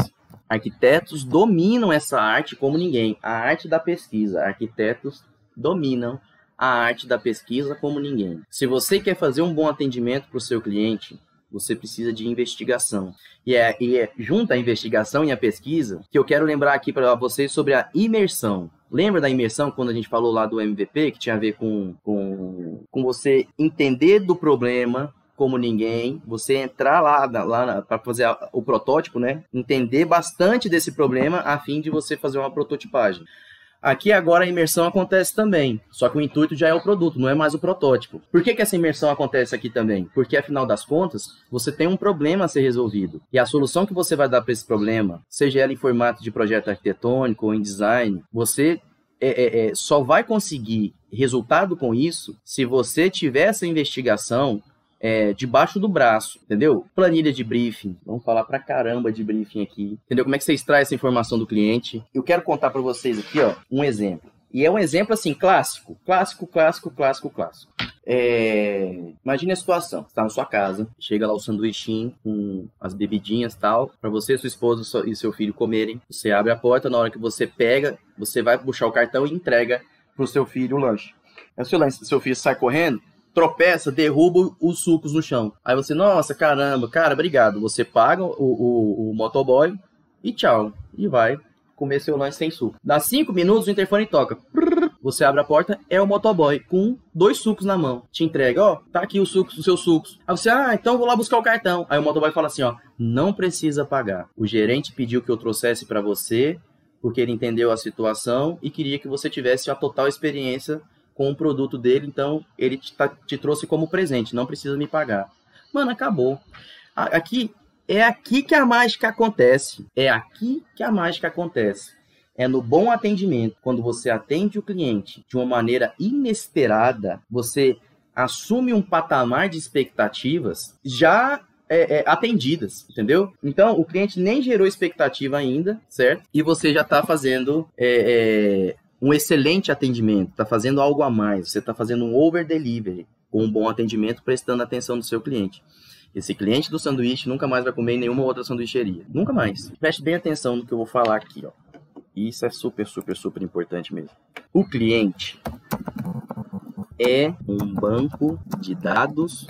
Arquitetos dominam essa arte como ninguém, a arte da pesquisa. Arquitetos dominam a arte da pesquisa como ninguém. Se você quer fazer um bom atendimento para o seu cliente, você precisa de investigação. E é, e é junto à investigação e à pesquisa que eu quero lembrar aqui para vocês sobre a imersão. Lembra da imersão quando a gente falou lá do MVP, que tinha a ver com, com, com você entender do problema, como ninguém, você entrar lá, lá para fazer a, o protótipo, né? Entender bastante desse problema a fim de você fazer uma prototipagem. Aqui agora a imersão acontece também, só que o intuito já é o produto, não é mais o protótipo. Por que, que essa imersão acontece aqui também? Porque afinal das contas, você tem um problema a ser resolvido. E a solução que você vai dar para esse problema, seja ela em formato de projeto arquitetônico ou em design, você é, é, é, só vai conseguir resultado com isso se você tiver essa investigação é, debaixo do braço, entendeu? Planilha de briefing. Vamos falar pra caramba de briefing aqui. Entendeu? Como é que você extrai essa informação do cliente? Eu quero contar para vocês aqui, ó, um exemplo. E é um exemplo assim, clássico. Clássico, clássico, clássico, clássico. É... Imagine a situação: você está na sua casa, chega lá o sanduichinho com as bebidinhas tal, para você, sua esposa e seu filho comerem. Você abre a porta, na hora que você pega, você vai puxar o cartão e entrega pro seu filho o lanche. Aí o seu, seu filho sai correndo, tropeça, derruba os sucos no chão. Aí você, nossa, caramba, cara, obrigado. Você paga o, o, o motoboy e tchau. E vai comer seu lanche sem suco. Dá cinco minutos, o interfone toca. Você abre a porta, é o motoboy com dois sucos na mão. Te entrega, ó, tá aqui os sucos, os seus sucos. Aí você, ah, então vou lá buscar o cartão. Aí o motoboy fala assim, ó, não precisa pagar. O gerente pediu que eu trouxesse para você porque ele entendeu a situação e queria que você tivesse a total experiência com o produto dele, então ele te, tá, te trouxe como presente, não precisa me pagar. Mano, acabou. Aqui é aqui que a mágica acontece. É aqui que a mágica acontece. É no bom atendimento, quando você atende o cliente de uma maneira inesperada, você assume um patamar de expectativas já é, é, atendidas, entendeu? Então, o cliente nem gerou expectativa ainda, certo? E você já está fazendo é, é um excelente atendimento, está fazendo algo a mais, você está fazendo um over delivery, com um bom atendimento, prestando atenção no seu cliente. Esse cliente do sanduíche nunca mais vai comer em nenhuma outra sanduicheria. Nunca mais. Preste bem atenção no que eu vou falar aqui, ó. Isso é super, super, super importante mesmo. O cliente é um banco de dados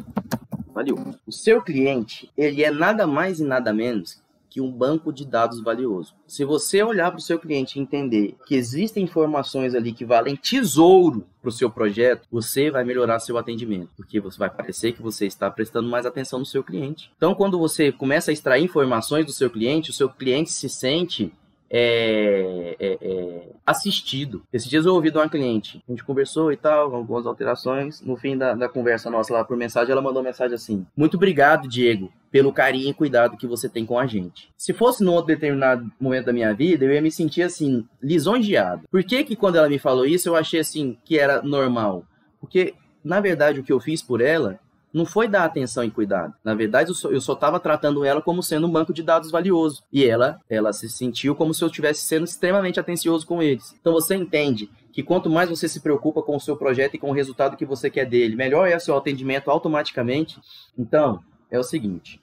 valioso. O seu cliente, ele é nada mais e nada menos que um banco de dados valioso. Se você olhar para o seu cliente e entender que existem informações ali que valem tesouro para o seu projeto, você vai melhorar seu atendimento, porque você vai parecer que você está prestando mais atenção no seu cliente. Então, quando você começa a extrair informações do seu cliente, o seu cliente se sente é, é, é, assistido. Esses dias eu ouvi de uma cliente, a gente conversou e tal, algumas alterações. No fim da, da conversa nossa lá por mensagem, ela mandou uma mensagem assim: Muito obrigado, Diego, pelo carinho e cuidado que você tem com a gente. Se fosse num outro determinado momento da minha vida, eu ia me sentir assim, lisonjeado. Por que que quando ela me falou isso, eu achei assim que era normal? Porque, na verdade, o que eu fiz por ela não foi dar atenção e cuidado. Na verdade, eu só estava tratando ela como sendo um banco de dados valioso. E ela, ela se sentiu como se eu estivesse sendo extremamente atencioso com eles. Então você entende que quanto mais você se preocupa com o seu projeto e com o resultado que você quer dele, melhor é o seu atendimento automaticamente. Então, é o seguinte: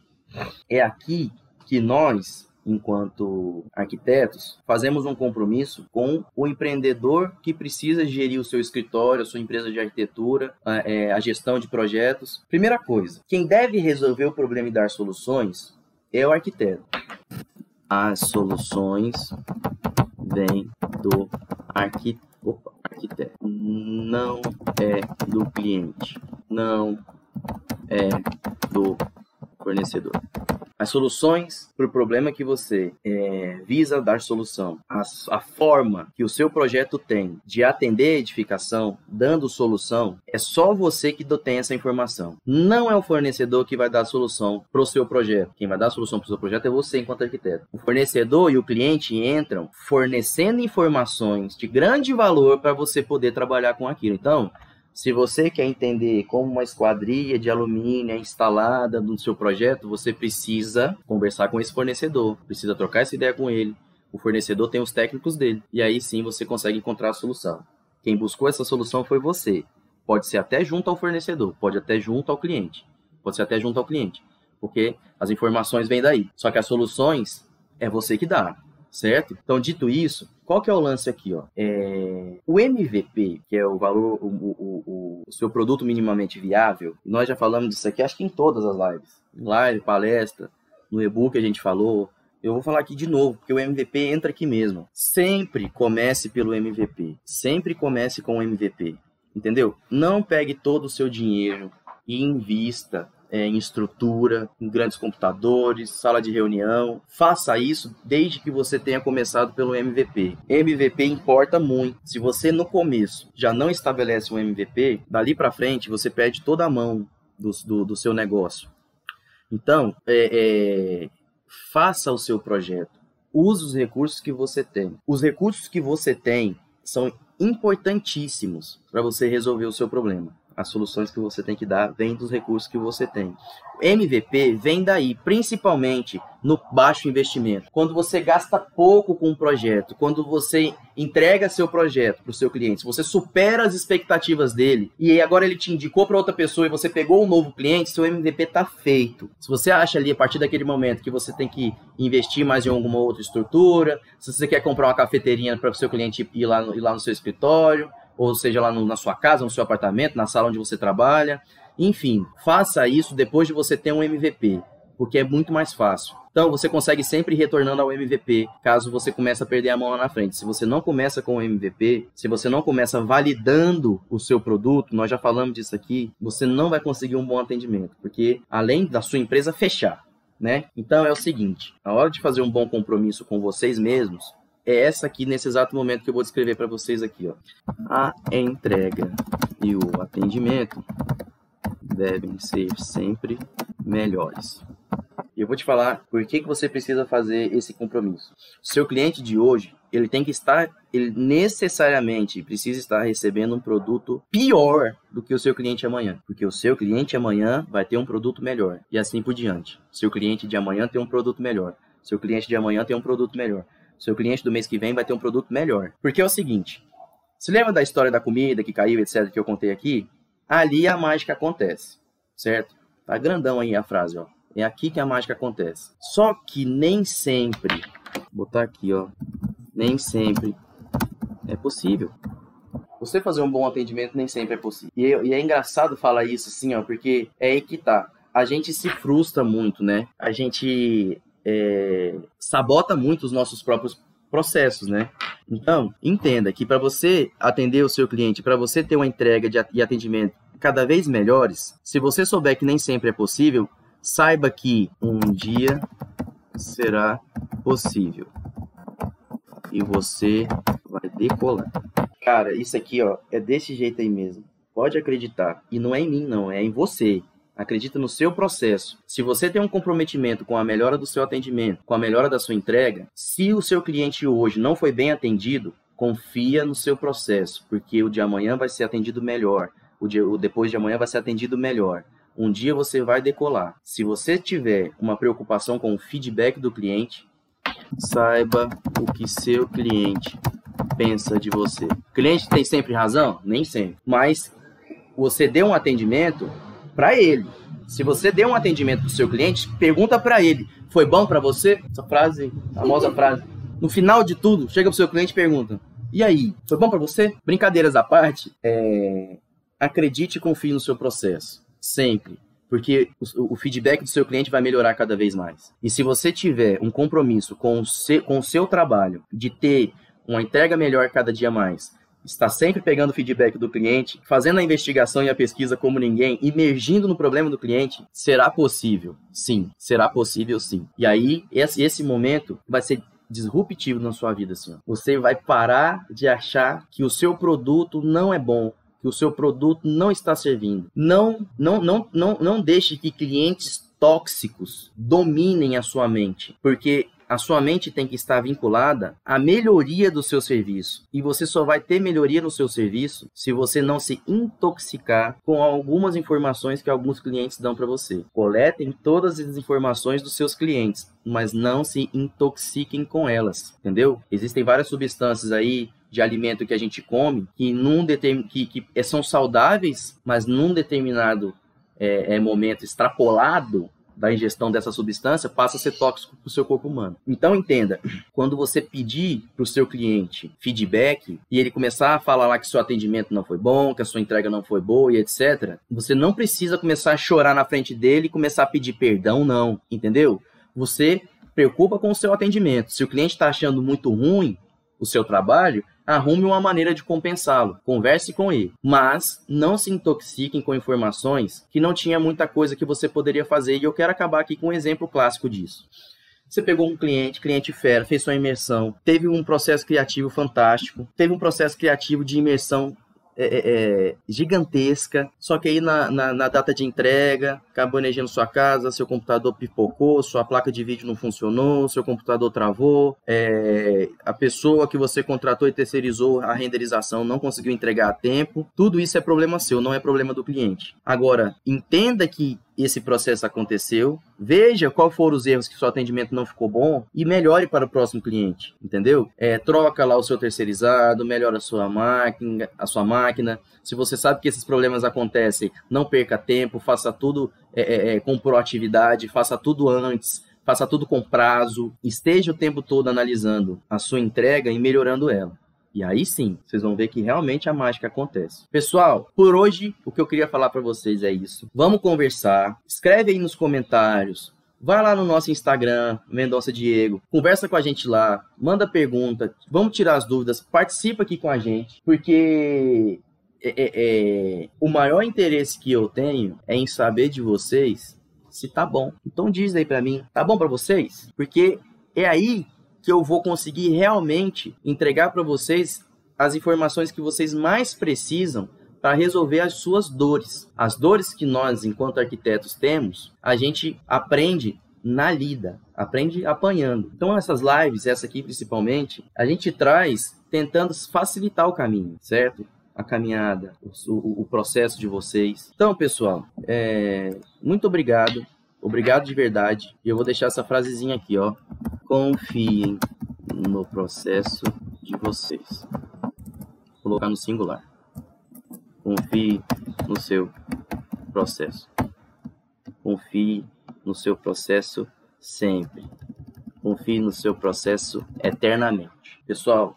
é aqui que nós enquanto arquitetos, fazemos um compromisso com o empreendedor que precisa gerir o seu escritório, a sua empresa de arquitetura, a, é, a gestão de projetos. Primeira coisa, quem deve resolver o problema e dar soluções é o arquiteto. As soluções vêm do arqui... Opa, arquiteto. Não é do cliente. Não é do fornecedor. As soluções para o problema que você é, visa dar solução, a, a, forma que o seu projeto tem de atender a edificação, dando solução, é só você que detém essa informação. Não é o fornecedor que vai dar a solução para o seu projeto. Quem vai dar a solução para o seu projeto é você enquanto arquiteto. O fornecedor e o cliente entram fornecendo informações de grande valor para você poder trabalhar com aquilo. Então, se você quer entender como uma esquadria de alumínio é instalada no seu projeto, você precisa conversar com esse fornecedor, precisa trocar essa ideia com ele. O fornecedor tem os técnicos dele, e aí sim você consegue encontrar a solução. Quem buscou essa solução foi você. Pode ser até junto ao fornecedor, pode até junto ao cliente, pode ser até junto ao cliente, porque as informações vêm daí. Só que as soluções é você que dá certo? Então, dito isso, qual que é o lance aqui, ó? É... O MVP, que é o valor, o, o, o, o, seu produto minimamente viável, nós já falamos disso aqui, acho que em todas as lives. Live, palestra, no e-book a gente falou. Eu vou falar aqui de novo, porque o MVP entra aqui mesmo. Sempre comece pelo MVP. Sempre comece com o MVP. Entendeu? Não pegue todo o seu dinheiro e invista é, em estrutura, em grandes computadores, sala de reunião. Faça isso desde que você tenha começado pelo MVP. MVP importa muito. Se você no começo já não estabelece um MVP, dali para frente você perde toda a mão do, do, do seu negócio. Então, é, é, faça o seu projeto. Use os recursos que você tem. Os recursos que você tem são importantíssimos para você resolver o seu problema as soluções que você tem que dar vêm dos recursos que você tem. MVP vem daí, principalmente no baixo investimento. Quando você gasta pouco com um projeto, quando você entrega seu projeto para o seu cliente, se você supera as expectativas dele e agora ele te indicou para outra pessoa e você pegou um novo cliente, seu MVP está feito. Se você acha ali a partir daquele momento que você tem que investir mais em alguma outra estrutura, se você quer comprar uma cafeteirinha para o seu cliente ir lá, ir lá no seu escritório, ou seja lá no, na sua casa, no seu apartamento, na sala onde você trabalha. Enfim, faça isso depois de você ter um MVP, porque é muito mais fácil. Então, você consegue sempre ir retornando ao MVP, caso você comece a perder a mão lá na frente. Se você não começa com o MVP, se você não começa validando o seu produto, nós já falamos disso aqui, você não vai conseguir um bom atendimento, porque além da sua empresa fechar, né? Então é o seguinte, a hora de fazer um bom compromisso com vocês mesmos, é essa aqui nesse exato momento que eu vou descrever para vocês aqui, ó. A entrega e o atendimento devem ser sempre melhores. Eu vou te falar por que, que você precisa fazer esse compromisso. Seu cliente de hoje, ele tem que estar, ele necessariamente precisa estar recebendo um produto pior do que o seu cliente amanhã. Porque o seu cliente amanhã vai ter um produto melhor. E assim por diante. Seu cliente de amanhã tem um produto melhor. Seu cliente de amanhã tem um produto melhor seu cliente do mês que vem vai ter um produto melhor. Porque é o seguinte, se lembra da história da comida que caiu, etc, que eu contei aqui? Ali a mágica acontece, certo? Tá grandão aí a frase, ó. É aqui que a mágica acontece. Só que nem sempre, vou botar aqui, ó, nem sempre é possível. Você fazer um bom atendimento nem sempre é possível. E, e é engraçado falar isso assim, ó, porque é aí que tá. A gente se frustra muito, né? A gente é, sabota muito os nossos próprios processos, né? Então, entenda que para você atender o seu cliente, para você ter uma entrega de, atendimento cada vez melhores, se você souber que nem sempre é possível, saiba que um dia será possível. E você vai decolar. Cara, isso aqui, ó, é desse jeito aí mesmo. Pode acreditar. E não é em mim, não, é em você acredita no seu processo. Se você tem um comprometimento com a melhora do seu atendimento, com a melhora da sua entrega, se o seu cliente hoje não foi bem atendido, confia no seu processo, porque o de amanhã vai ser atendido melhor, o, de, o depois de amanhã vai ser atendido melhor. Um dia você vai decolar. Se você tiver uma preocupação com o feedback do cliente, saiba o que seu cliente pensa de você. O cliente tem sempre razão? Nem sempre. Mas você deu um atendimento para ele. Se você deu um atendimento para o seu cliente, pergunta para ele: foi bom para você? Essa frase, famosa frase. No final de tudo, chega para o seu cliente e pergunta: e aí, foi bom para você? Brincadeiras à parte, é... acredite e confie no seu processo, sempre. Porque o, o, feedback do seu cliente vai melhorar cada vez mais. E se você tiver um compromisso com o, seu, com o seu trabalho de ter uma entrega melhor cada dia mais, está sempre pegando feedback do cliente, fazendo a investigação e a pesquisa como ninguém, emergindo no problema do cliente, será possível. Sim, será possível sim. E aí, esse, esse momento vai ser disruptivo na sua vida, assim. Você vai parar de achar que o seu produto não é bom, que o seu produto não está servindo. Não, não, não, não, não deixe que clientes tóxicos dominem a sua mente, porque a sua mente tem que estar vinculada à melhoria do seu serviço. E você só vai ter melhoria no seu serviço se você não se intoxicar com algumas informações que alguns clientes dão para você. Coletem todas as informações dos seus clientes, mas não se intoxiquem com elas, entendeu? Existem várias substâncias aí de alimento que a gente come que, num determin... que, que são saudáveis, mas num determinado é, é momento extrapolado da ingestão dessa substância passa a ser tóxico para o seu corpo humano. Então entenda, quando você pedir para o seu cliente feedback e ele começar a falar lá que seu atendimento não foi bom, que a sua entrega não foi boa e etc, você não precisa começar a chorar na frente dele e começar a pedir perdão, não, entendeu? Você preocupa com o seu atendimento. Se o cliente está achando muito ruim o seu trabalho, arrume uma maneira de compensá-lo, converse com ele, mas não se intoxiquem com informações que não tinha muita coisa que você poderia fazer e eu quero acabar aqui com um exemplo clássico disso. Você pegou um cliente, cliente fera, fez sua imersão, teve um processo criativo fantástico, teve um processo criativo de imersão é, é, é, gigantesca, só que aí na, na, na, data de entrega, acabou sua casa, seu computador pipocou, sua placa de vídeo não funcionou, seu computador travou, é, a pessoa que você contratou e terceirizou a renderização não conseguiu entregar a tempo, tudo isso é problema seu, não é problema do cliente. Agora, entenda que esse processo aconteceu, veja qual foram os erros que seu atendimento não ficou bom e melhore para o próximo cliente, entendeu? É, troca lá o seu terceirizado, melhora a sua máquina, a sua máquina. Se você sabe que esses problemas acontecem, não perca tempo, faça tudo é, é, é com proatividade, faça tudo antes, faça tudo com prazo, esteja o tempo todo analisando a sua entrega e melhorando ela. E aí sim, vocês vão ver que realmente a mágica acontece. Pessoal, por hoje o que eu queria falar para vocês é isso. Vamos conversar. Escreve aí nos comentários. Vai lá no nosso Instagram, Mendonça Diego, conversa com a gente lá, manda pergunta, vamos tirar as dúvidas, participa aqui com a gente, porque é, é, é, o maior interesse que eu tenho é em saber de vocês se tá bom. Então diz aí para mim, tá bom para vocês? Porque é aí que eu vou conseguir realmente entregar para vocês as informações que vocês mais precisam para resolver as suas dores. As dores que nós, enquanto arquitetos, temos, a gente aprende na lida, aprende apanhando. Então, essas lives, essa aqui principalmente, a gente traz tentando facilitar o caminho, certo? A caminhada, o, o processo de vocês. Então, pessoal, é, muito obrigado. Obrigado de verdade. E eu vou deixar essa frasezinha aqui, ó. Confiem no processo de vocês. Vou colocar no singular. Confie no seu processo. Confie no seu processo sempre. Confie no seu processo eternamente. Pessoal,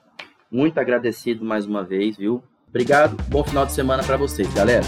muito agradecido mais uma vez, viu? Obrigado. Bom final de semana para vocês, galera.